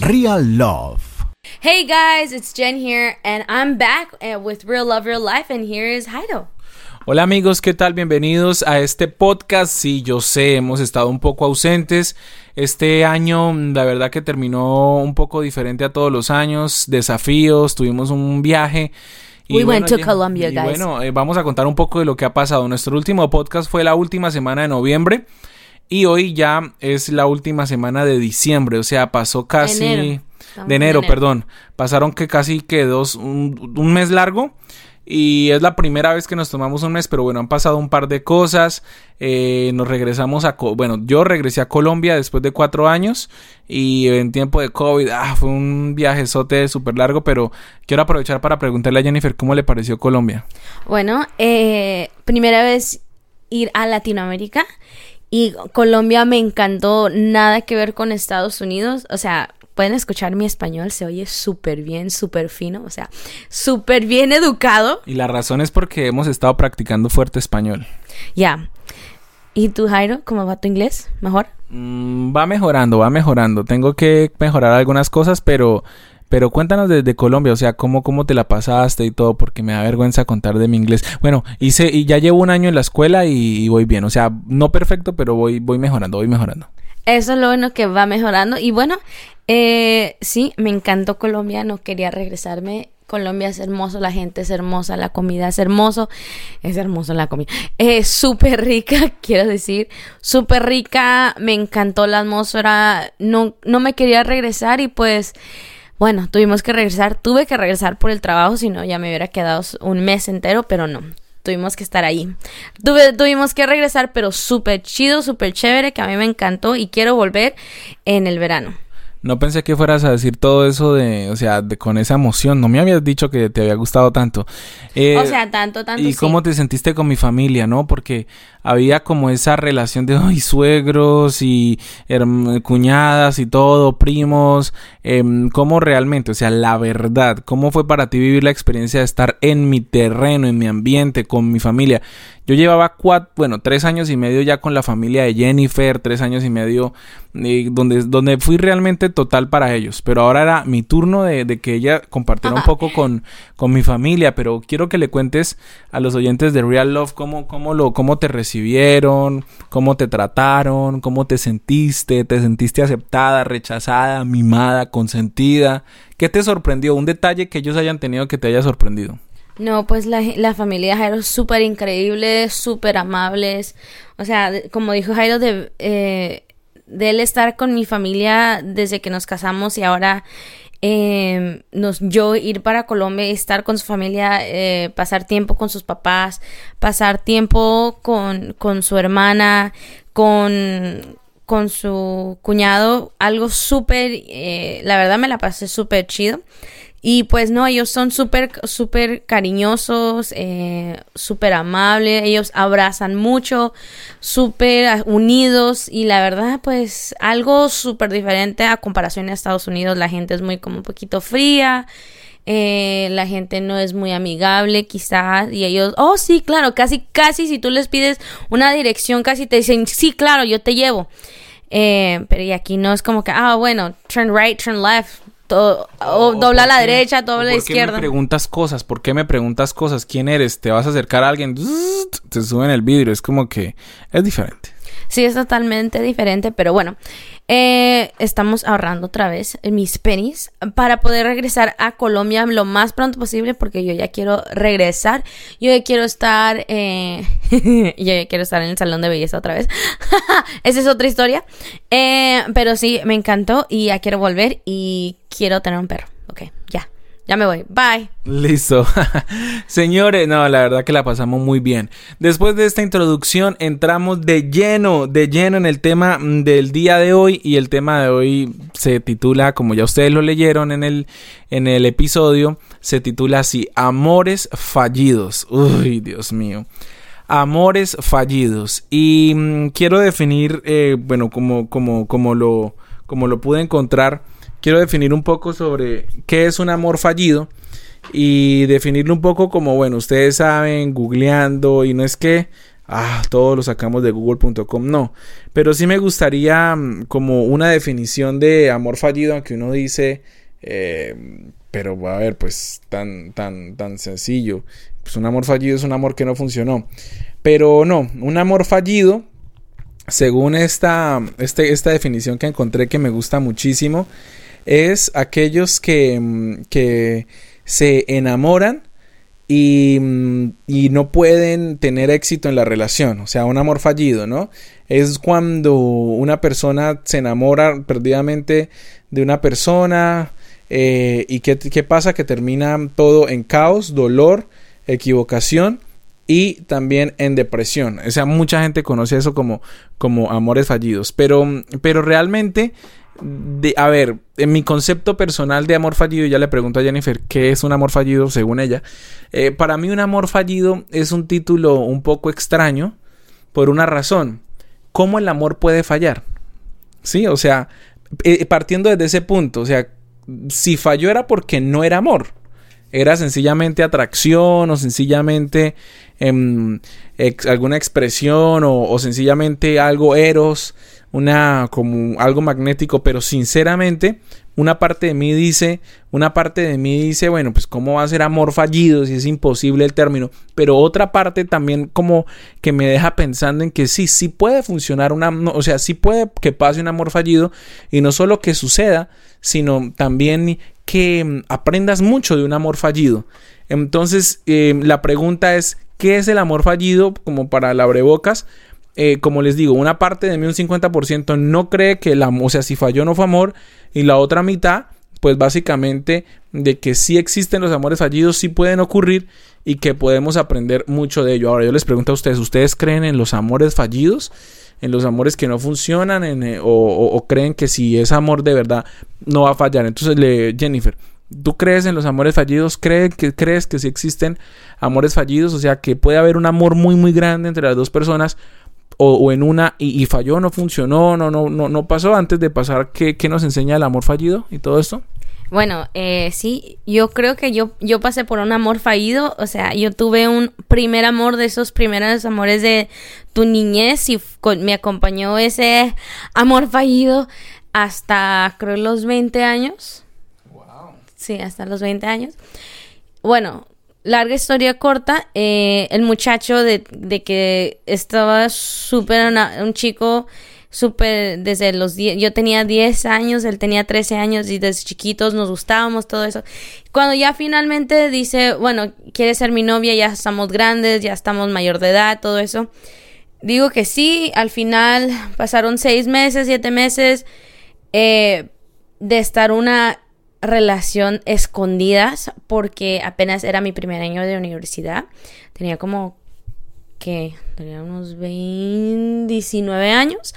Real Love. Hey guys, it's Jen here, and I'm back uh, with Real Love Real Life, and here is Haido. Hola amigos, ¿qué tal? Bienvenidos a este podcast. Sí, yo sé, hemos estado un poco ausentes. Este año, la verdad que terminó un poco diferente a todos los años. Desafíos, tuvimos un viaje. Y We went to Colombia, y guys. Bueno, eh, vamos a contar un poco de lo que ha pasado. Nuestro último podcast fue la última semana de noviembre. Y hoy ya es la última semana de diciembre. O sea, pasó casi. Enero. De enero, perdón. Pasaron que casi que dos. un, un mes largo. Y es la primera vez que nos tomamos un mes, pero bueno, han pasado un par de cosas. Eh, nos regresamos a... Bueno, yo regresé a Colombia después de cuatro años y en tiempo de COVID, ah, fue un viajezote súper largo, pero quiero aprovechar para preguntarle a Jennifer cómo le pareció Colombia. Bueno, eh, primera vez ir a Latinoamérica y Colombia me encantó, nada que ver con Estados Unidos, o sea, pueden escuchar mi español, se oye súper bien, súper fino, o sea, súper bien educado, Y la razón es porque hemos estado practicando fuerte español. ya. ¿Y tú, Jairo, cómo va tu inglés? ¿Mejor? Mm, va mejorando, va mejorando. Tengo que mejorar algunas cosas, pero... Pero cuéntanos desde Colombia, o sea, cómo, cómo te la pasaste y todo, porque me da vergüenza contar de mi inglés. Bueno, hice, y ya llevo un año en la escuela y, voy bien. O sea, no perfecto, pero voy, voy mejorando, voy mejorando. Eso es lo bueno que va mejorando. Y bueno, eh, sí, me encantó Colombia, no quería regresarme. Colombia es hermoso, la gente es hermosa, la comida es hermoso, es hermoso la comida. Es súper rica, quiero decir, súper rica, me encantó la atmósfera, no, no me quería regresar y pues, bueno, tuvimos que regresar, tuve que regresar por el trabajo, si no ya me hubiera quedado un mes entero, pero no, tuvimos que estar ahí. Tuve, tuvimos que regresar, pero súper chido, súper chévere, que a mí me encantó y quiero volver en el verano. No pensé que fueras a decir todo eso de, o sea, de, con esa emoción. No me habías dicho que te había gustado tanto. Eh, o sea, tanto, tanto. ¿Y sí. cómo te sentiste con mi familia, no? Porque había como esa relación de ay, suegros y cuñadas y todo, primos. em, ¿Cómo realmente? O sea, la verdad, ¿cómo fue para ti vivir la experiencia de estar en mi terreno, en mi ambiente, con mi familia? Yo llevaba cuatro, bueno, tres años y medio ya con la familia de Jennifer, tres años y medio eh, donde, donde fui realmente total para ellos. Pero ahora era mi turno de, de que ella compartiera un poco con, con mi familia. Pero quiero que le cuentes a los oyentes de Real Love cómo, cómo, lo, cómo te recibieron, cómo te trataron, cómo te sentiste, te sentiste aceptada, rechazada, mimada, consentida. ¿Qué te sorprendió? Un detalle que ellos hayan tenido que te haya sorprendido. No, pues la, la familia Jairo es súper increíble, súper amables. O sea, como dijo Jairo, de, eh, de él estar con mi familia desde que nos casamos y ahora eh, yo ir para Colombia y estar con su familia, eh, pasar tiempo con sus papás, pasar tiempo con, su hermana, con, con su cuñado, algo súper, eh, la verdad me la pasé súper chido. Y pues no, ellos son súper, súper cariñosos, eh, súper amables, ellos abrazan mucho, súper unidos y la verdad pues algo súper diferente a comparación a Estados Unidos, la gente es muy como un poquito fría, eh, la gente no es muy amigable quizás y ellos, oh sí, claro, casi, casi si tú les pides una dirección casi te dicen, sí, claro, yo te llevo. Eh, pero y aquí no es como que, ah, bueno, turn right, turn left, todo, o O dobla a la qué- derecha, dobla a la ¿Por qué izquierda. me preguntas cosas? ¿Por qué me preguntas cosas? ¿Quién eres? ¿Te vas a acercar a alguien? Te suben el vidrio. Es como que es diferente. Sí, es totalmente diferente, pero bueno, eh, estamos ahorrando otra vez mis pennies para poder regresar a Colombia lo más pronto posible porque yo ya quiero regresar, yo ya quiero estar, eh, yo ya quiero estar en el salón de belleza otra vez. Esa es otra historia, Eh, pero sí, me encantó y ya quiero volver y quiero tener un perro. Ok, ya, me voy, bye. Listo. Señores, no, la verdad que la pasamos muy bien. Después de esta introducción entramos de lleno, de lleno en el tema mm, del día de hoy y el tema de hoy se titula, como ya ustedes lo leyeron en el en el episodio, se titula así, Amores fallidos. Uy, Dios mío. Amores fallidos. Y mm, quiero definir, eh, bueno, como, como, como, lo, como lo pude encontrar, quiero definir un poco sobre qué es un amor fallido y definirlo un poco como, bueno, ustedes saben, googleando, y no es que ah, todos lo sacamos de google.com, no, pero sí me gustaría mm, como una definición de amor fallido, aunque uno dice, eh, pero a ver, pues tan, tan, tan sencillo, pues un amor fallido es un amor que no funcionó, pero no, un amor fallido, según esta, este, esta definición que encontré que me gusta muchísimo, es aquellos que, mm, que se enamoran, Mm, y, no pueden tener éxito en la relación, o sea, un amor fallido, ¿no? Es cuando una persona se enamora perdidamente de una persona eh, y ¿qué, ¿qué pasa? Que termina todo en caos, dolor, equivocación y también en depresión. O sea, mucha gente conoce eso como, como amores fallidos, pero, pero realmente de, a ver, en mi concepto personal de amor fallido, ya le pregunto a Jennifer qué es un amor fallido según ella. Eh, para mí un amor fallido es un título un poco extraño por una razón. ¿Cómo el amor puede fallar? Sí, o sea, eh, partiendo desde ese punto, o sea, si falló era porque no era amor. Era sencillamente atracción o sencillamente em, alguna expresión o, o sencillamente algo eros una como algo magnético, pero sinceramente una parte de mí dice, una parte de mí dice, bueno, pues cómo va a ser amor fallido si es imposible el término, pero otra parte también como que me deja pensando en que sí, sí puede funcionar una, o sea, sí puede que pase un amor fallido y no solo que suceda, sino también que mm, aprendas mucho de un amor fallido. Entonces, eh, la pregunta es, ¿qué es el amor fallido? Como para el abrebocas, eh, como les digo, una parte de mí, un 50%, no cree que la, o sea, si falló no fue amor, y la otra mitad, pues básicamente de que sí existen los amores fallidos, sí pueden ocurrir y que podemos aprender mucho de ello. Ahora yo les pregunto a ustedes, ¿ustedes creen en los amores fallidos? ¿En los amores que no funcionan? Eh, o, creen que si es amor de verdad no va a fallar? Entonces, le, Jennifer, ¿Tú crees en los amores fallidos? ¿Crees que, ¿Crees que sí existen amores fallidos? O sea, que puede haber un amor muy, muy grande entre las dos personas, o, en una y, falló, no funcionó, no, no, no, no pasó antes de pasar, ¿qué, nos enseña el amor fallido y todo esto? Bueno, eh, sí, yo creo que yo, yo pasé por un amor fallido, o sea, yo tuve un primer amor de esos primeros amores de tu niñez y me acompañó ese amor fallido hasta creo los 20 años. Wow. Sí, hasta los 20 años. Bueno, larga historia corta, eh, el muchacho de, que estaba súper, un chico súper, desde los 10, yo tenía 10 años, él tenía 13 años y desde chiquitos nos gustábamos, todo eso. Cuando ya finalmente dice, bueno, quiere ser mi novia, ya estamos grandes, ya estamos mayor de edad, todo eso. Digo que sí, al final pasaron 6 meses, 7 meses eh, de estar una relación escondidas porque apenas era mi primer año de universidad. Tenía como que tenía unos 20, 19 años.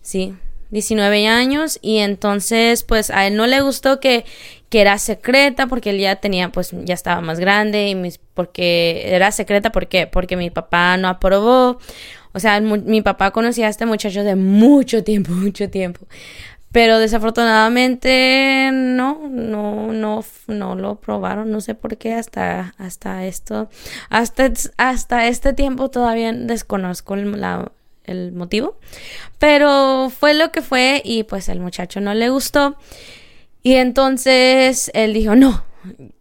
Sí, 19 años y entonces pues a él no le gustó que, que era secreta porque él ya tenía pues ya estaba más grande y mis, porque era secreta porque porque mi papá no aprobó. O sea, mi papá conocía a este muchacho de mucho tiempo, mucho tiempo. Pero desafortunadamente no, no, no, no lo probaron, no sé por qué hasta, hasta esto, hasta, hasta este tiempo todavía desconozco el, el motivo. Pero fue lo que fue y pues el muchacho no le gustó. Y entonces él dijo, no,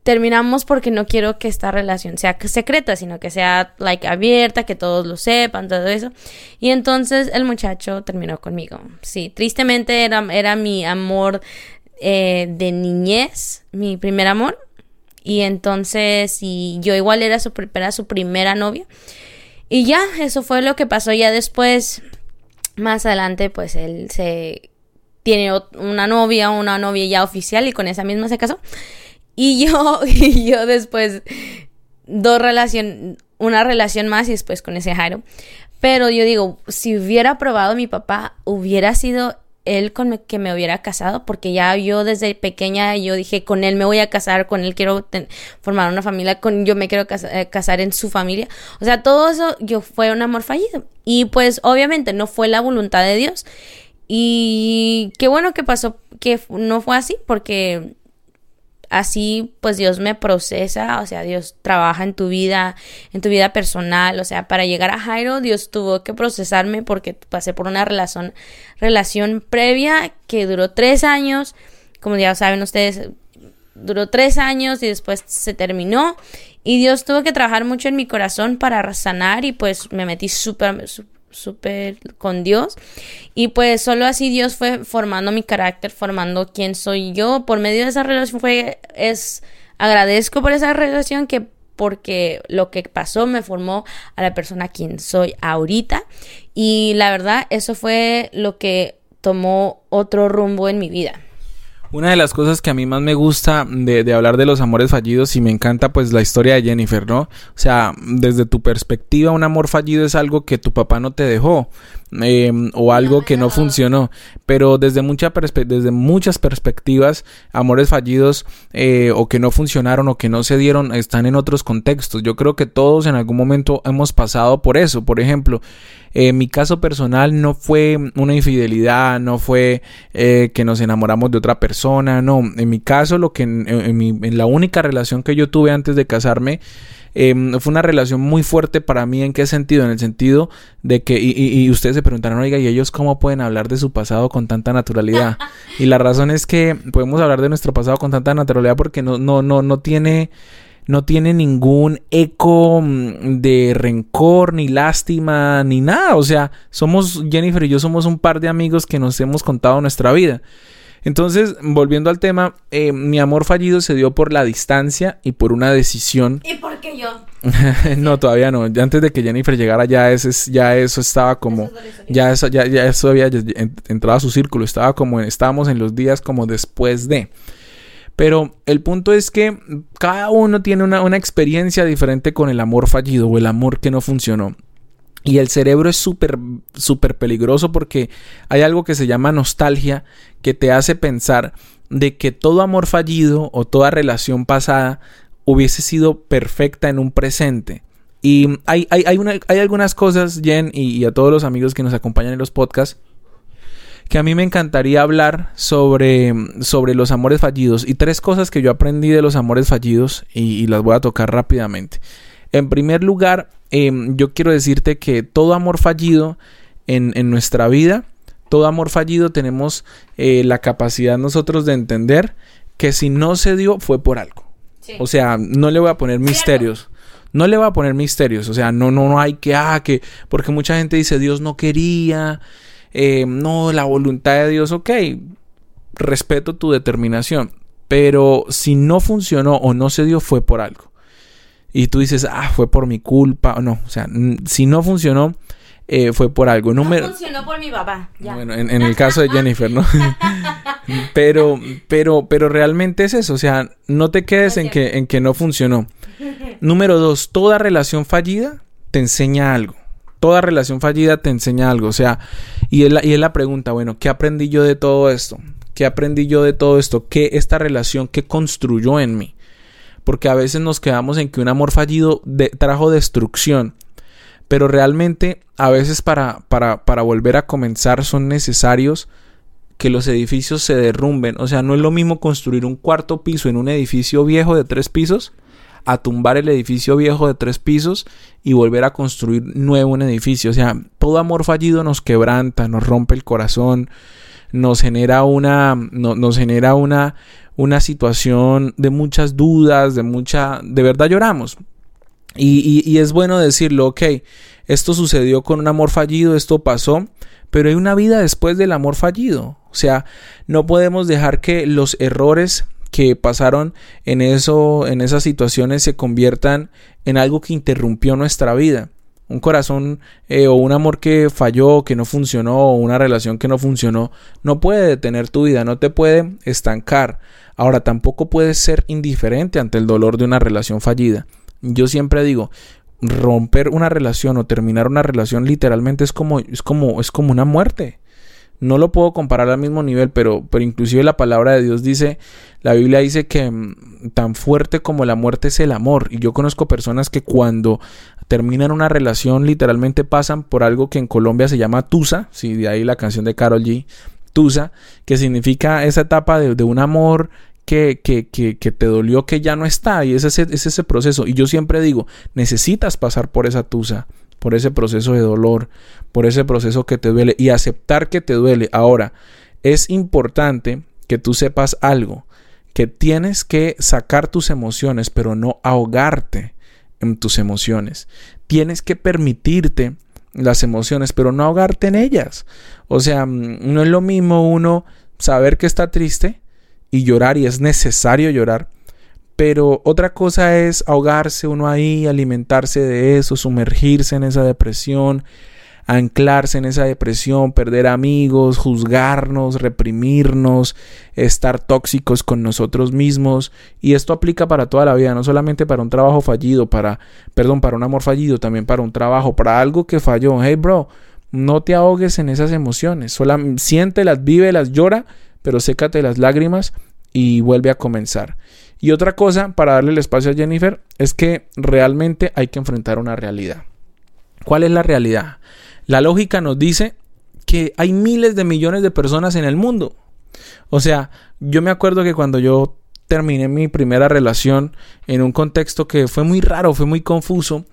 terminamos porque no quiero que esta relación sea secreta, sino que sea like abierta, que todos lo sepan, todo eso. Y entonces el muchacho terminó conmigo. Sí, tristemente era, era mi amor eh, de niñez, mi primer amor. Y entonces, y yo igual era su, era su primera novia. Y ya, eso fue lo que pasó. Ya después, más adelante, pues él se tiene una novia, una novia ya oficial y con esa misma se casó. Y yo, y yo después, dos relación, una relación más y después con ese Jairo. Pero yo digo, si hubiera probado mi papá, hubiera sido él con que me hubiera casado, porque ya yo desde pequeña yo dije, con él me voy a casar, con él quiero formar una familia, con yo me quiero eh, casar en su familia. O sea, todo eso yo fue un amor fallido. Y pues obviamente no fue la voluntad de Dios. Y qué bueno que pasó, que no fue así, porque así pues Dios me procesa, o sea, Dios trabaja en tu vida, en tu vida personal, o sea, para llegar a Jairo Dios tuvo que procesarme porque pasé por una relación, relación previa que duró tres años, como ya saben ustedes, duró tres años y después se terminó. Y Dios tuvo que trabajar mucho en mi corazón para sanar y pues me metí súper súper con Dios y pues solo así Dios fue formando mi carácter, formando quién soy yo. Por medio de esa relación fue es agradezco por esa relación que porque lo que pasó me formó a la persona quien soy ahorita y la verdad eso fue lo que tomó otro rumbo en mi vida. Una de las cosas que a mí más me gusta de, de, hablar de los amores fallidos y me encanta pues la historia de Jennifer, ¿no? O sea, desde tu perspectiva un amor fallido es algo que tu papá no te dejó eh, o algo que no funcionó, pero desde, mucha desde muchas perspectivas amores fallidos eh, o que no funcionaron o que no se dieron están en otros contextos. Yo creo que todos en algún momento hemos pasado por eso. Por ejemplo, en mi caso personal no fue una infidelidad, no fue eh, que nos enamoramos de otra persona, no. En mi caso, lo que en, en la única relación que yo tuve antes de casarme, Em, fue una relación muy fuerte para mí. ¿En qué sentido? En el sentido de que, y, y, ustedes se preguntaron, oiga, ¿y ellos cómo pueden hablar de su pasado con tanta naturalidad? y la razón es que podemos hablar de nuestro pasado con tanta naturalidad porque no, no, no, no tiene no tiene ningún eco mm, de rencor, ni lástima, ni nada. O sea, somos, Jennifer y yo somos un par de amigos que nos hemos contado nuestra vida. Entonces, volviendo al tema, eh, mi amor fallido se dio por la distancia y por una decisión. ¿Y por qué yo? no, todavía no. Antes de que Jennifer llegara, ya, ese, ya eso estaba como. ya, eso, ya, ya eso había entrado a su círculo. Estaba como. Estábamos en los días como después de. Pero el punto es que cada uno tiene una, una experiencia diferente con el amor fallido o el amor que no funcionó. Y el cerebro es súper, súper peligroso porque hay algo que se llama nostalgia que te hace pensar de que todo amor fallido o toda relación pasada hubiese sido perfecta en un presente. Y hay, hay, hay, hay algunas cosas, Jen, y, a todos los amigos que nos acompañan en los podcasts, que a mí me encantaría hablar sobre, sobre los amores fallidos. Y tres cosas que yo aprendí de los amores fallidos y las voy a tocar rápidamente. En primer lugar, Em, yo quiero decirte que todo amor fallido en, nuestra vida, todo amor fallido tenemos eh, la capacidad nosotros de entender que si no se dio fue por algo. O sea, no le voy a poner misterios. No le voy a poner misterios. O sea, no, no, no hay que, ah, que, porque mucha gente dice Dios no quería, eh, no, la voluntad de Dios, ok, respeto tu determinación. Pero si no funcionó o no se dio fue por algo y tú dices, ah, fue por mi culpa, o no, o sea, si no funcionó, eh, fue por algo. No, funcionó por mi papá. Bueno, en, el caso de Jennifer, ¿no? pero, pero, pero realmente es eso, o sea, no te quedes en que, en que no funcionó. Número dos, toda relación fallida te enseña algo. Toda relación fallida te enseña algo. O sea, y es, la, y es la pregunta, bueno, ¿qué aprendí yo de todo esto? ¿Qué aprendí yo de todo esto? ¿Qué esta relación, qué construyó en mí? Porque a veces nos quedamos en que un amor fallido trajo destrucción. Pero realmente a veces para, para, para volver a comenzar son necesarios que los edificios se derrumben. O sea, no es lo mismo construir un cuarto piso en un edificio viejo de tres pisos a tumbar el edificio viejo de tres pisos y volver a construir nuevo un edificio. O sea, todo amor fallido nos quebranta, nos rompe el corazón, nos genera una, nos genera una, una situación de muchas dudas, de mucha, de verdad lloramos. Y, y, es bueno decirlo, ok, esto sucedió con un amor fallido, esto pasó, pero hay una vida después del amor fallido. O sea, no podemos dejar que los errores que pasaron en eso, en esas situaciones se conviertan en algo que interrumpió nuestra vida un corazón eh, o un amor que falló, que no funcionó, o una relación que no funcionó, no puede detener tu vida, no te puede estancar. Ahora tampoco puedes ser indiferente ante el dolor de una relación fallida. Yo siempre digo, romper una relación o terminar una relación literalmente es como es como es como una muerte no lo puedo comparar al mismo nivel, pero, pero inclusive la palabra de Dios dice, la Biblia dice que mm, tan fuerte como la muerte es el amor. Y yo conozco personas que cuando terminan una relación literalmente pasan por algo que en Colombia se llama Tusa, si de ahí la canción de Carol G, Tusa, que significa esa etapa de, de un amor que, que, que, que, te dolió que ya no está y es ese, es ese proceso. Y yo siempre digo, necesitas pasar por esa tusa, por ese proceso de dolor, por ese proceso que te duele y aceptar que te duele. Ahora, es importante que tú sepas algo, que tienes que sacar tus emociones, pero no ahogarte en tus emociones. Tienes que permitirte las emociones, pero no ahogarte en ellas. O sea, mm, no es lo mismo uno saber que está triste y llorar y es necesario llorar. Pero otra cosa es ahogarse uno ahí, alimentarse de eso, sumergirse en esa depresión, anclarse en esa depresión, perder amigos, juzgarnos, reprimirnos, estar tóxicos con nosotros mismos. Y esto aplica para toda la vida, no solamente para un trabajo fallido, para, perdón, para un amor fallido, también para un trabajo, para algo que falló. Hey, bro, no te ahogues en esas emociones, solo siéntelas, vívelas, llora, pero sécate las lágrimas y vuelve a comenzar. Y otra cosa, para darle el espacio a Jennifer, es que realmente hay que enfrentar una realidad. ¿Cuál es la realidad? La lógica nos dice que hay miles de millones de personas en el mundo. O sea, yo me acuerdo que cuando yo terminé mi primera relación en un contexto que fue muy raro, fue muy confuso,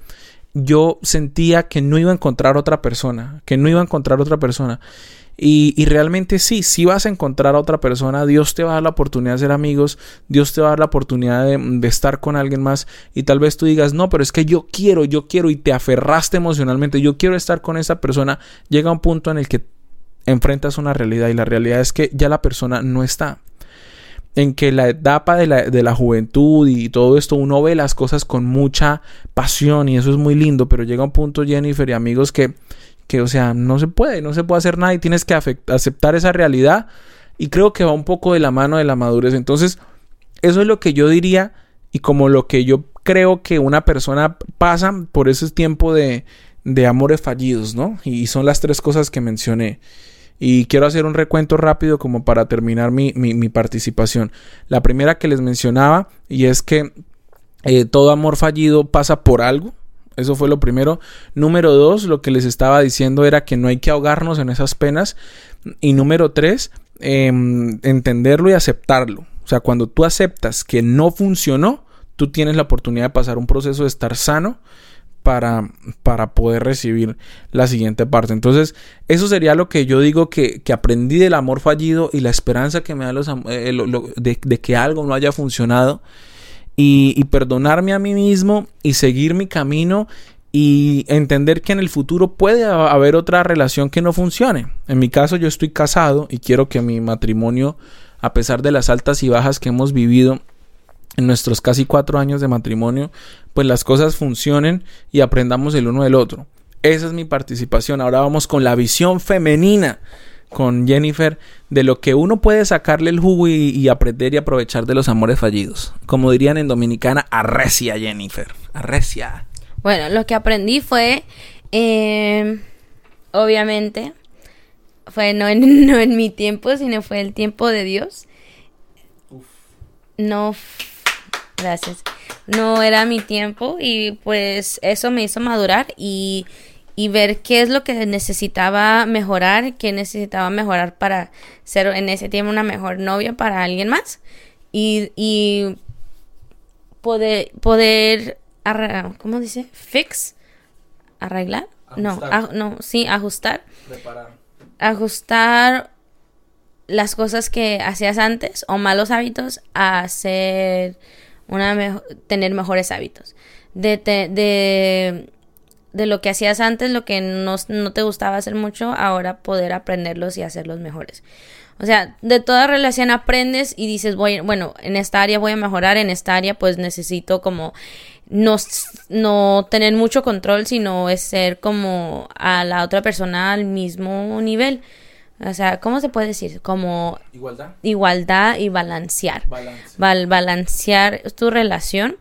yo sentía que no iba a encontrar otra persona, que no iba a encontrar otra persona. Y, realmente sí, si vas a encontrar a otra persona, Dios te va a dar la oportunidad de ser amigos, Dios te va a dar la oportunidad de, de, estar con alguien más y tal vez tú digas, no, pero es que yo quiero, yo quiero y te aferraste emocionalmente, yo quiero estar con esa persona, llega un punto en el que enfrentas una realidad y la realidad es que ya la persona no está. En que la etapa de la, de la, juventud y todo esto uno ve las cosas con mucha pasión y eso es muy lindo, pero llega un punto Jennifer y amigos que que, o sea, no se puede, no se puede hacer nada y tienes que aceptar esa realidad. Y creo que va un poco de la mano de la madurez. Entonces, eso es lo que yo diría y como lo que yo creo que una persona pasa por ese tiempo de, de amores fallidos, ¿no? Y son las tres cosas que mencioné. Y quiero hacer un recuento rápido como para terminar mi, mi, participación. La primera que les mencionaba y es que eh, todo amor fallido pasa por algo. Eso fue lo primero. Número dos, lo que les estaba diciendo era que no hay que ahogarnos en esas penas. Y número tres, em, entenderlo y aceptarlo. O sea, cuando tú aceptas que no funcionó, tú tienes la oportunidad de pasar un proceso de estar sano para, para poder recibir la siguiente parte. Entonces, eso sería lo que yo digo que, que aprendí del amor fallido y la esperanza que me da los, eh, de que algo no haya funcionado y, perdonarme a mí mismo y seguir mi camino y entender que en el futuro puede haber otra relación que no funcione. En mi caso yo estoy casado y quiero que mi matrimonio, a pesar de las altas y bajas que hemos vivido en nuestros casi cuatro años de matrimonio, pues las cosas funcionen y aprendamos el uno del otro. Esa es mi participación. Ahora vamos con la visión femenina con Jennifer de lo que uno puede sacarle el jugo y, aprender y aprovechar de los amores fallidos. Como dirían en Dominicana, arrecia Jennifer, arrecia. Bueno, lo que aprendí fue, eh, obviamente, fue no en, no en mi tiempo, sino fue el tiempo de Dios. No, gracias. No era mi tiempo y pues eso me hizo madurar y y ver qué es lo que necesitaba mejorar, qué necesitaba mejorar para ser en ese tiempo una mejor novia para alguien más y, y poder, poder ¿cómo dice? Fix, arreglar, no, no, sí, ajustar, ajustar las cosas que hacías antes o malos hábitos a hacer una tener mejores hábitos. De, de de lo que hacías antes, lo que no, te gustaba hacer mucho, ahora poder aprenderlos y hacerlos mejores. O sea, de toda relación aprendes y dices, voy, bueno, en esta área voy a mejorar, en esta área pues necesito como no, no tener mucho control, sino es ser como a la otra persona al mismo nivel. O sea, ¿cómo se puede decir? Como igualdad, igualdad y balancear. balancear tu relación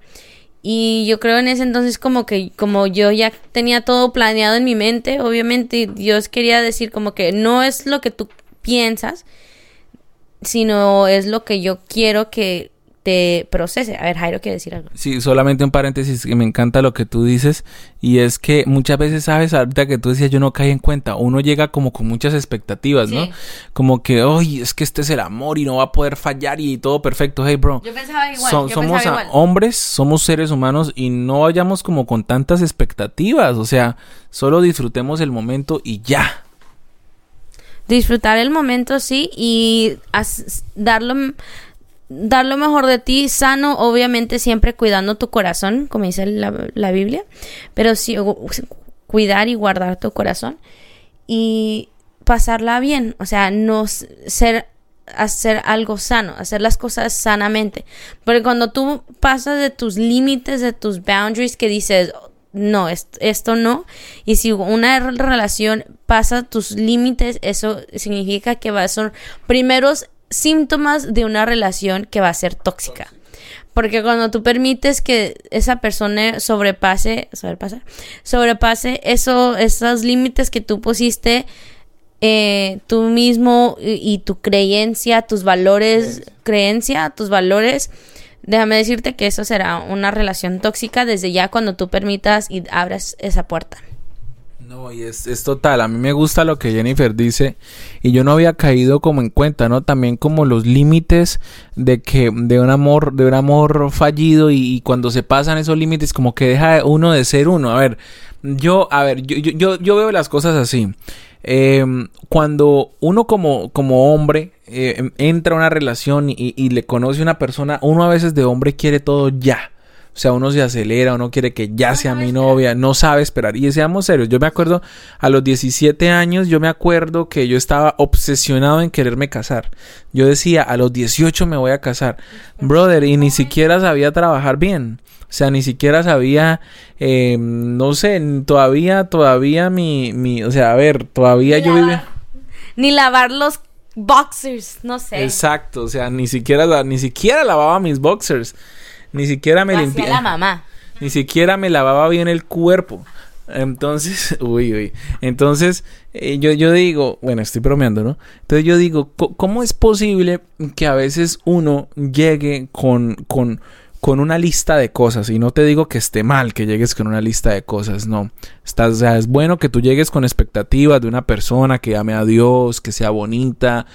y yo creo en ese entonces como que como yo ya tenía todo planeado en mi mente, obviamente Dios quería decir como que no es lo que tú piensas, sino es lo que yo quiero que te procese. A ver, Jairo quiere decir algo. Sí, solamente un paréntesis que me encanta lo que tú dices y es que muchas veces sabes ahorita que tú decías yo no caí en cuenta, uno llega como con muchas expectativas, ¿no? Como que, "Oye, es que este es el amor y no va a poder fallar y todo perfecto." Hey, bro. Yo pensaba igual. Yo somos pensaba a- igual. hombres, somos seres humanos y no vayamos como con tantas expectativas, o sea, solo disfrutemos el momento y ya. disfrutar el momento, sí, y haz- dar lo, mejor de ti, sano, obviamente siempre cuidando tu corazón, como dice la, la Biblia, pero sí cuidar y guardar tu corazón y pasarla bien, o sea, no ser hacer algo sano, hacer las cosas sanamente, porque cuando tú pasas de tus límites, de tus boundaries que dices, no, est- esto no. Y si una re- relación pasa tus límites, eso significa que va a ser primeros síntomas de una relación que va a ser tóxica. Porque cuando tú permites que esa persona sobrepase, sobrepase, sobrepase eso, esos límites que tú pusiste, eh, tú mismo y, y tu creencia, tus valores, creencia, tus valores, déjame decirte que eso será una relación tóxica desde ya cuando tú permitas y abras esa puerta. No, y es, es total. A mí me gusta lo que Jennifer dice. Y yo no había caído como en cuenta, ¿no? También como los límites de que, de un amor, de un amor fallido. Y, cuando se pasan esos límites, como que deja uno de ser uno. A ver, yo, a ver, yo, yo, yo, veo las cosas así. Eh, cuando uno como, como hombre eh, entra a una relación y, y le conoce a una persona, uno a veces de hombre quiere todo ya. O sea, uno se acelera, uno quiere que ya sea mi novia, no sabe esperar. Y seamos serios, yo me acuerdo a los 17 años, yo me acuerdo que yo estaba obsesionado en quererme casar. Yo decía, a los 18 me voy a casar. Brother, y ni siquiera sabía trabajar bien. O sea, ni siquiera sabía, eh, no sé, todavía, todavía mi, mi, o sea, a ver, todavía yo vivía. Ni lavar los boxers, no sé. Exacto, o sea, ni siquiera, la- ni siquiera lavaba mis boxers. Ni siquiera me limpiaba. la mamá. Ni siquiera me lavaba bien el cuerpo. Entonces, uy, uy. Entonces, eh, yo, yo digo, bueno, estoy bromeando, ¿no? Entonces yo digo, ¿cómo es posible que a veces uno llegue con, con, con una lista de cosas? Y no te digo que esté mal que llegues con una lista de cosas, no. Estás, o sea, es bueno que tú llegues con expectativas de una persona que ame a Dios, que sea bonita,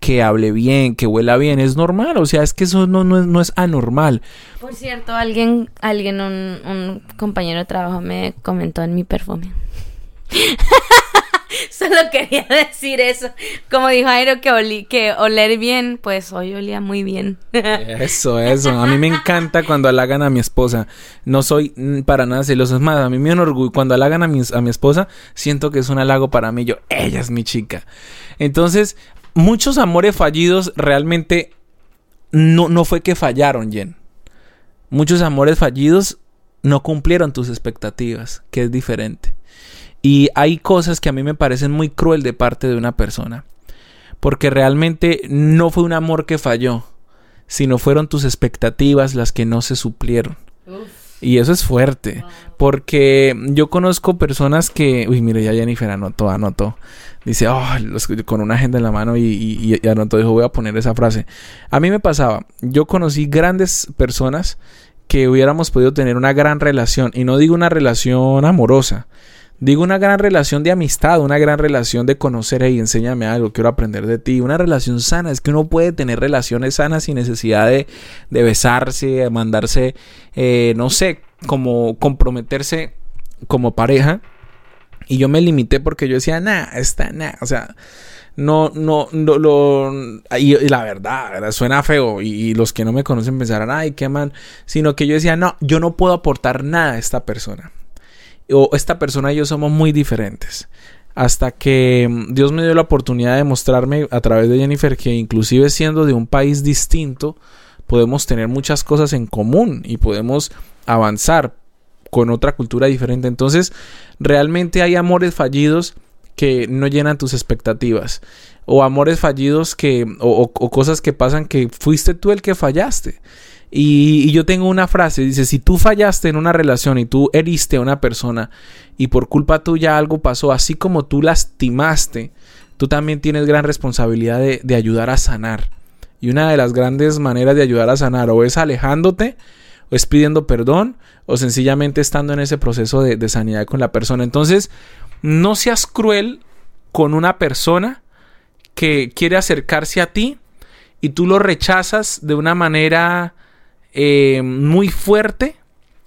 que hable bien, que huela bien. Es normal, o sea, es que eso no, no, es, no es anormal. Por cierto, alguien, alguien, un, un compañero de trabajo me comentó en mi perfume. Solo quería decir eso. Como dijo Jairo que olí, que oler bien, pues hoy olía muy bien. Eso, eso. A mí me encanta cuando halagan a mi esposa. No soy para nada celoso. Es más, a mí me enorgulle. Cuando halagan a mi, a mi esposa, siento que es un halago para mí. Yo, ella es mi chica. Entonces, muchos amores fallidos realmente no, no fue que fallaron, Jen. Muchos amores fallidos no cumplieron tus expectativas, que es diferente. Y hay cosas que a mí me parecen muy cruel de parte de una persona. Porque realmente no fue un amor que falló, sino fueron tus expectativas las que no se suplieron. Y eso es fuerte, porque yo conozco personas que, uy, mire, ya Jennifer anotó, anotó. Dice, oh, los- con una agenda en la mano y, y, y anotó, dijo, voy a poner esa frase. A mí me pasaba, yo conocí grandes personas que hubiéramos podido tener una gran relación, y no digo una relación amorosa, Digo una gran relación de amistad, una gran relación de conocer, y enséñame algo, quiero aprender de ti. Una relación sana, es que uno puede tener relaciones sanas sin necesidad de, de besarse, de mandarse, eh, no sé, como comprometerse como pareja. Y yo me limité porque yo decía, nah, está, nah, o sea, no, no, no, lo, y, la verdad, ¿verdad? suena feo y, y los que no me conocen pensarán, ay, qué man, sino que yo decía, no, yo no puedo aportar nada a esta persona o esta persona y yo somos muy diferentes. Hasta que mm, Dios me dio la oportunidad de mostrarme a través de Jennifer que inclusive siendo de un país distinto, podemos tener muchas cosas en común y podemos avanzar con otra cultura diferente. Entonces, realmente hay amores fallidos que no llenan tus expectativas. O amores fallidos que. O, o, o cosas que pasan que fuiste tú el que fallaste. Y, yo tengo una frase, dice, si tú fallaste en una relación y tú heriste a una persona y por culpa tuya algo pasó, así como tú lastimaste, tú también tienes gran responsabilidad de, de ayudar a sanar Y una de las grandes maneras de ayudar a sanar o es alejándote, o es pidiendo perdón, o sencillamente estando en ese proceso de, de sanidad con la persona. Entonces, no seas cruel con una persona que quiere acercarse a ti y tú lo rechazas de una manera eh, muy fuerte,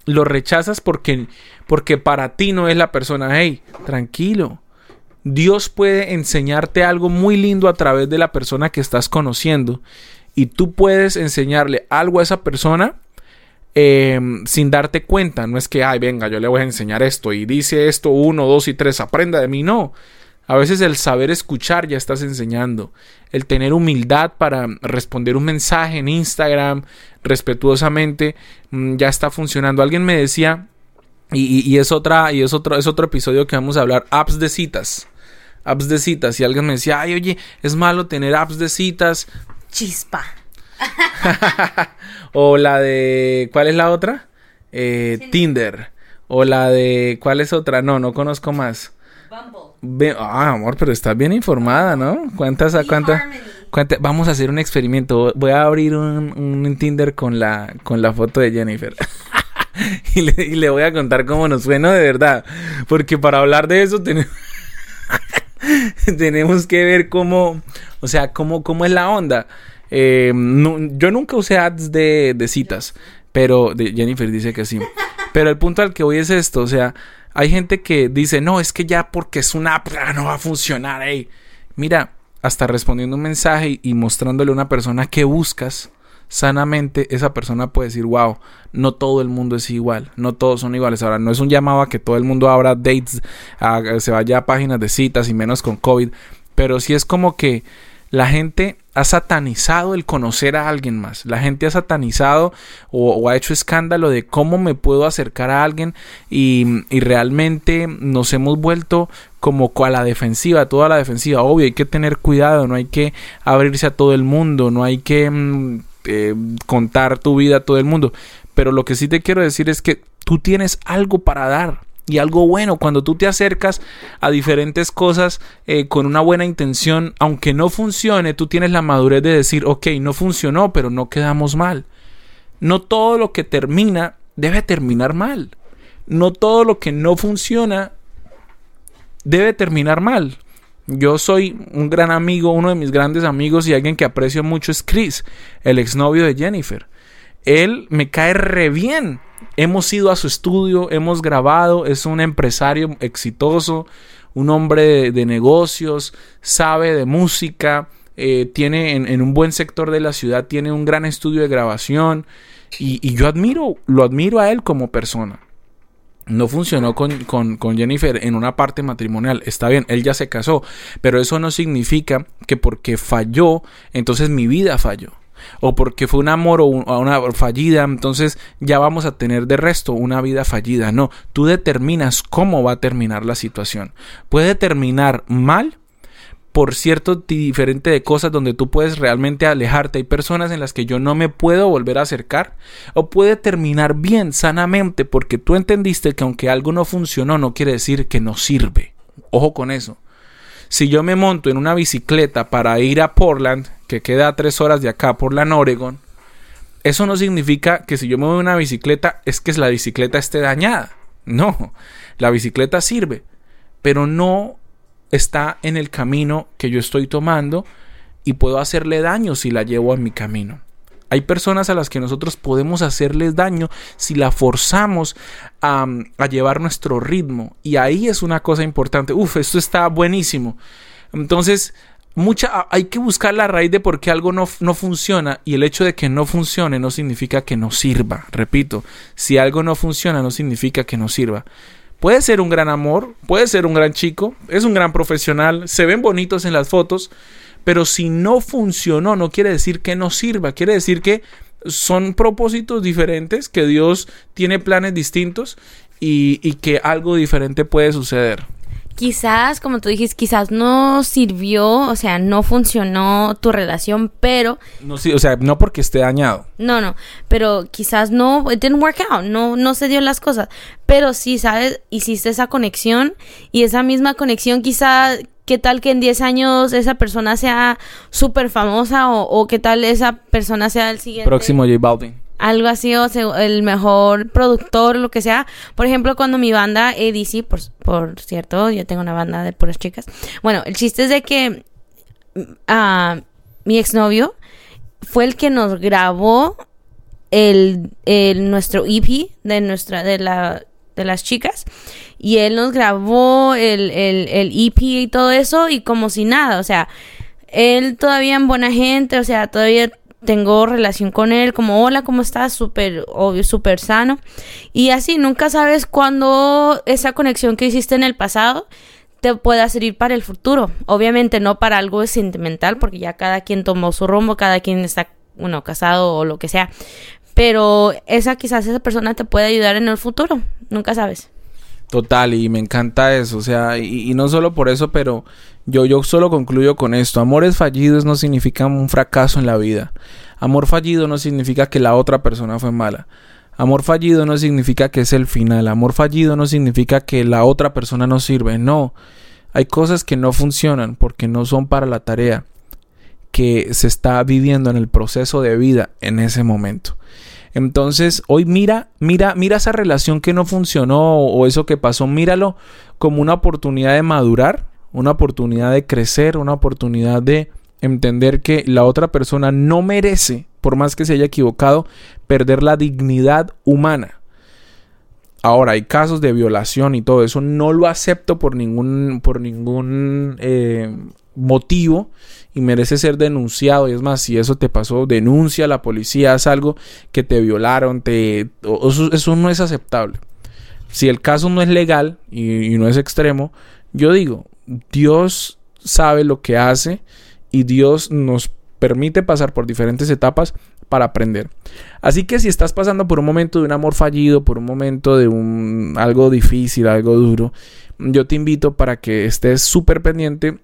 lo rechazas porque, porque para ti no es la persona, hey, tranquilo. Dios puede enseñarte algo muy lindo a través de la persona que estás conociendo y tú puedes enseñarle algo a esa persona eh, sin darte cuenta. No es que, ay, venga, yo le voy a enseñar esto y dice esto, uno, dos y tres, aprenda de mí. No. A veces el saber escuchar ya estás enseñando. El tener humildad para responder un mensaje en Instagram respetuosamente mm, ya está funcionando. Alguien me decía, y, es otra, y es otro, es otro episodio que vamos a hablar, apps de citas. Apps de citas. Y alguien me decía, ay, oye, es malo tener apps de citas. Chispa. o la de. ¿Cuál es la otra? Eh, Tinder. O la de. ¿Cuál es otra? No, no conozco más. Bumble. Ah, amor, pero estás bien informada, ¿no? ¿Cuántas a cuántas? Vamos a hacer un experimento. Voy a abrir un, un Tinder con la, con la foto de Jennifer. y, le, voy a contar cómo nos fue, ¿no? De verdad. Porque para hablar de eso tenemos, tenemos que ver cómo, o sea, cómo, cómo es la onda. Eh, yo nunca usé ads de, de citas, pero de Jennifer dice que sí. Pero el punto al que voy es esto, o sea, hay gente que dice, no, es que ya porque es una app no va a funcionar. Ey. Mira, hasta respondiendo un mensaje y mostrándole a una persona que buscas sanamente, esa persona puede decir, wow, no todo el mundo es igual, no todos son iguales. Ahora, no es un llamado a que todo el mundo abra dates, se vaya a páginas de citas y menos con COVID, pero sí es como que la gente ha satanizado el conocer a alguien más. La gente ha satanizado o, ha hecho escándalo de cómo me puedo acercar a alguien y, realmente nos hemos vuelto como a la defensiva, toda la defensiva. Obvio, hay que tener cuidado, no hay que abrirse a todo el mundo, no hay que mm, eh, contar tu vida a todo el mundo. Pero lo que sí te quiero decir es que tú tienes algo para dar y algo bueno. Cuando tú te acercas a diferentes cosas eh, con una buena intención, aunque no funcione, tú tienes la madurez de decir, ok, no funcionó, pero no quedamos mal. No todo lo que termina debe terminar mal. No todo lo que no funciona debe terminar mal. Yo soy un gran amigo, uno de mis grandes amigos y alguien que aprecio mucho es Chris, el exnovio de Jennifer. Él me cae re bien hemos ido a su estudio, hemos grabado, es un empresario exitoso, un hombre de, negocios, sabe de música, eh, tiene en, un buen sector de la ciudad, tiene un gran estudio de grabación y, yo admiro, lo admiro a él como persona. No funcionó con, con, Jennifer en una parte matrimonial. Está bien, él ya se casó, pero eso no significa que porque falló, entonces mi vida falló o porque fue un amor o una fallida, entonces ya vamos a tener de resto una vida fallida. No, tú determinas cómo va a terminar la situación. Puede terminar mal por cierto diferente de cosas donde tú puedes realmente alejarte. Hay personas en las que yo no me puedo volver a acercar. O puede terminar bien, sanamente, porque tú entendiste que aunque algo no funcionó, no quiere decir que no sirve. Ojo con eso. Si yo me monto en una bicicleta para ir a Portland, que queda a tres horas de acá, Portland, Oregon, eso no significa que si yo me voy una bicicleta es que la bicicleta esté dañada. No, la bicicleta sirve, pero no está en el camino que yo estoy tomando y puedo hacerle daño si la llevo en mi camino. Hay personas a las que nosotros podemos hacerles daño si la forzamos a, llevar nuestro ritmo. Y ahí es una cosa importante. Uf, esto está buenísimo. Entonces, mucha, hay que buscar la raíz de por qué algo no, no, funciona y el hecho de que no funcione no significa que no sirva. Repito, si algo no funciona no significa que no sirva. Puede ser un gran amor, puede ser un gran chico, es un gran profesional, se ven bonitos en las fotos, pero si no funcionó, no quiere decir que no sirva, quiere decir que son propósitos diferentes, que Dios tiene planes distintos y, que algo diferente puede suceder. Quizás, como tú dijiste, quizás no sirvió, o sea, no funcionó tu relación, pero... No, sí, o sea, no porque esté dañado. No, no, pero quizás no, it didn't work out, no, no se dio las cosas, pero sí, ¿sabes? Hiciste esa conexión y esa misma conexión quizás qué tal que en 10 años esa persona sea súper famosa o, o, qué tal esa persona sea el siguiente. Próximo J Balvin. Algo así, o sea, el mejor productor, lo que sea. Por ejemplo, cuando mi banda ADC, por, por cierto, yo tengo una banda de puras chicas. Bueno, el chiste es de que uh, mi exnovio fue el que nos grabó el, el, nuestro EP de nuestra de la de las chicas y él nos grabó el, el, el EP y todo eso y como si nada, o sea, él todavía en buena gente, o sea, todavía tengo relación con él, como hola, ¿cómo estás? Súper, obvio, súper sano. Y así, nunca sabes cuándo esa conexión que hiciste en el pasado te pueda servir para el futuro. Obviamente no para algo sentimental, porque ya cada quien tomó su rumbo, cada quien está, bueno, casado o lo que sea. Pero esa quizás esa persona te puede ayudar en el futuro, nunca sabes. Total, y me encanta eso, o sea, y, no solo por eso, pero yo, yo solo concluyo con esto, amores fallidos no significan un fracaso en la vida, amor fallido no significa que la otra persona fue mala, amor fallido no significa que es el final, amor fallido no significa que la otra persona no sirve, no, hay cosas que no funcionan porque no son para la tarea que se está viviendo en el proceso de vida en ese momento. Entonces, hoy mira, mira, mira esa relación que no funcionó o eso que pasó, míralo como una oportunidad de madurar, una oportunidad de crecer, una oportunidad de entender que la otra persona no merece, por más que se haya equivocado, perder la dignidad humana. Ahora, hay casos de violación y todo eso, no lo acepto por ningún, por ningún eh, motivo y merece ser denunciado. Y es más, si eso te pasó, denuncia a la policía, haz algo que te violaron, te... Eso, no es aceptable. Si el caso no es legal y, y no es extremo, yo digo, Dios sabe lo que hace y Dios nos permite pasar por diferentes etapas para aprender. Así que si estás pasando por un momento de un amor fallido, por un momento de un algo difícil, algo duro, yo te invito para que estés súper pendiente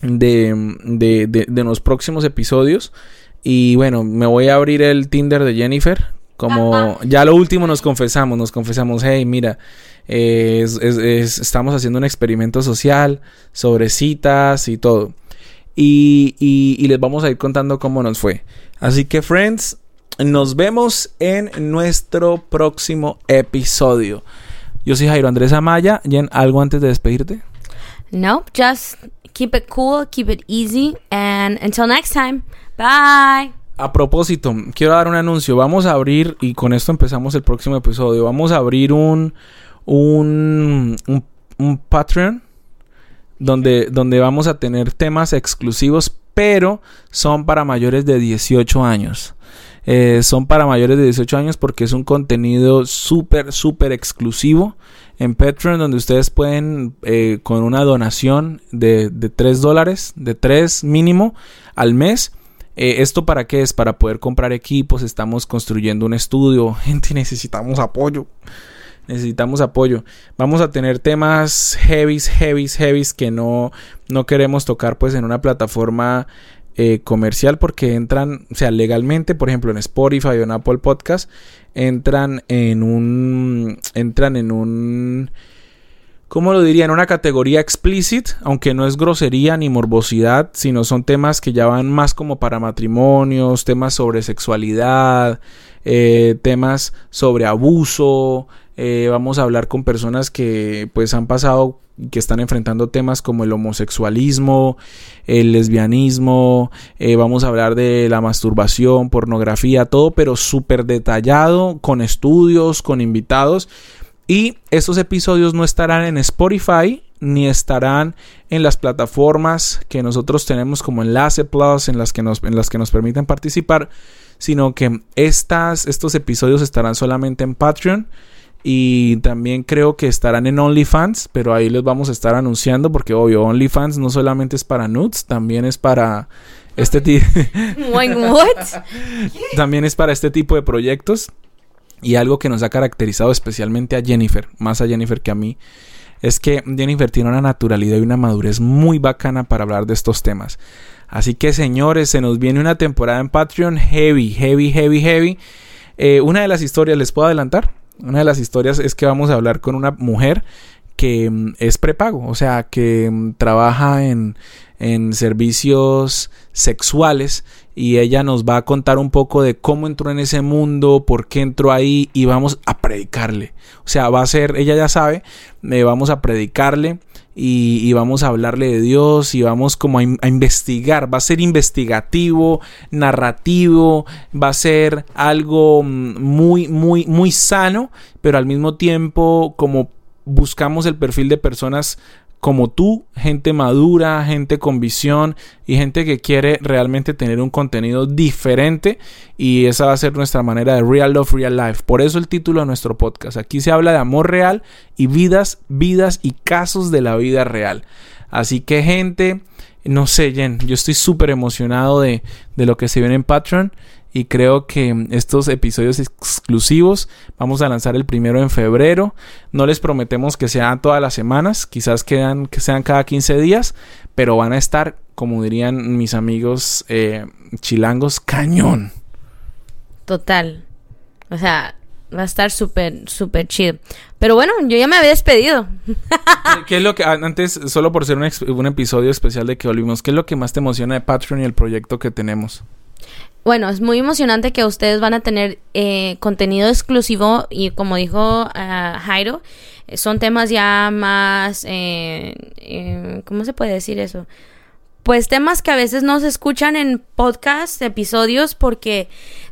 de, de, de, de, los próximos episodios. Y bueno, me voy a abrir el Tinder de Jennifer. Como ya lo último nos confesamos, nos confesamos, hey, mira, eh, es, es, es, estamos haciendo un experimento social sobre citas y todo. Y, y, y les vamos a ir contando cómo nos fue. Así que, friends, nos vemos en nuestro próximo episodio. Yo soy Jairo Andrés Amaya. Jen, ¿algo antes de despedirte? No, just keep it cool, keep it easy, and until next time, bye. A propósito, quiero dar un anuncio. Vamos a abrir, y con esto empezamos el próximo episodio, vamos a abrir un, un, un, un Patreon donde, donde vamos a tener temas exclusivos, pero son para mayores de 18 años. Eh, son para mayores de 18 años porque es un contenido súper, súper exclusivo en Patreon donde ustedes pueden eh, con una donación de, de 3 dólares, de 3 mínimo al mes. Eh, ¿Esto para qué es? Para poder comprar equipos, estamos construyendo un estudio, gente necesitamos apoyo. Necesitamos apoyo. Vamos a tener temas heavies, heavies, heavies que no, no queremos tocar pues en una plataforma eh, comercial porque entran, o sea, legalmente, por ejemplo, en Spotify o en Apple Podcast, entran en un, entran en un, ¿cómo lo diría? En una categoría explicit, aunque no es grosería ni morbosidad, sino son temas que ya van más como para matrimonios, temas sobre sexualidad, eh, temas sobre abuso, eh, vamos a hablar con personas que pues han pasado que están enfrentando temas como el homosexualismo, el lesbianismo, eh, vamos a hablar de la masturbación, pornografía, todo, pero súper detallado, con estudios, con invitados. Y estos episodios no estarán en Spotify ni estarán en las plataformas que nosotros tenemos como Enlace Plus, en las que nos, en las que nos permiten participar, sino que estas, estos episodios estarán solamente en Patreon y también creo que estarán en OnlyFans, pero ahí les vamos a estar anunciando porque obvio, OnlyFans no solamente es para nudes, también es para este tipo también es para este tipo de proyectos y algo que nos ha caracterizado especialmente a Jennifer, más a Jennifer que a mí, es que Jennifer tiene una naturalidad y una madurez muy bacana para hablar de estos temas. Así que señores, se nos viene una temporada en Patreon heavy, heavy, heavy, heavy. Eh, una de las historias, ¿les puedo adelantar? Una de las historias es que vamos a hablar con una mujer que mm, es prepago, o sea, que mm, trabaja en, en servicios sexuales y ella nos va a contar un poco de cómo entró en ese mundo, por qué entró ahí y vamos a predicarle. O sea, va a ser, ella ya sabe, eh, vamos a predicarle y, vamos a hablarle de Dios y vamos como a, a, investigar. Va a ser investigativo, narrativo, va a ser algo mm, muy, muy, muy sano, pero al mismo tiempo como buscamos el perfil de personas como tú, gente madura, gente con visión y gente que quiere realmente tener un contenido diferente y esa va a ser nuestra manera de Real Love, Real Life. Por eso el título de nuestro podcast. Aquí se habla de amor real y vidas, vidas y casos de la vida real. Así que gente, no sé, Jen, yo estoy súper emocionado de, de lo que se viene en Patreon y creo que estos episodios exclusivos vamos a lanzar el primero en febrero. No les prometemos que sean todas las semanas, quizás quedan, que sean cada 15 días, pero van a estar, como dirían mis amigos eh, chilangos, cañón. Total. O sea, va a estar súper, súper chido. Pero bueno, yo ya me había despedido. ¿Qué es lo que, antes, solo por ser un, un episodio especial de que volvimos, qué es lo que más te emociona de Patreon y el proyecto que tenemos? Bueno, es muy emocionante que ustedes van a tener eh, contenido exclusivo y como dijo uh, Jairo, eh, son temas ya más, eh, eh, ¿cómo se puede decir eso? Pues temas que a veces no se escuchan en podcast, episodios, porque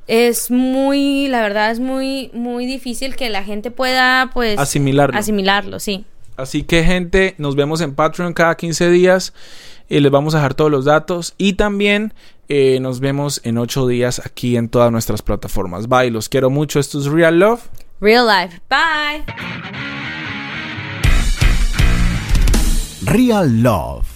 es muy, la verdad es muy, muy difícil que la gente pueda, pues, asimilarlo. Asimilarlo, sí. Así que gente, nos vemos en Patreon cada 15 días y les vamos a dejar todos los datos y también eh, nos vemos en ocho días aquí en todas nuestras plataformas. Bye, los quiero mucho. Esto es Real Love. Real Life. Bye. Real Love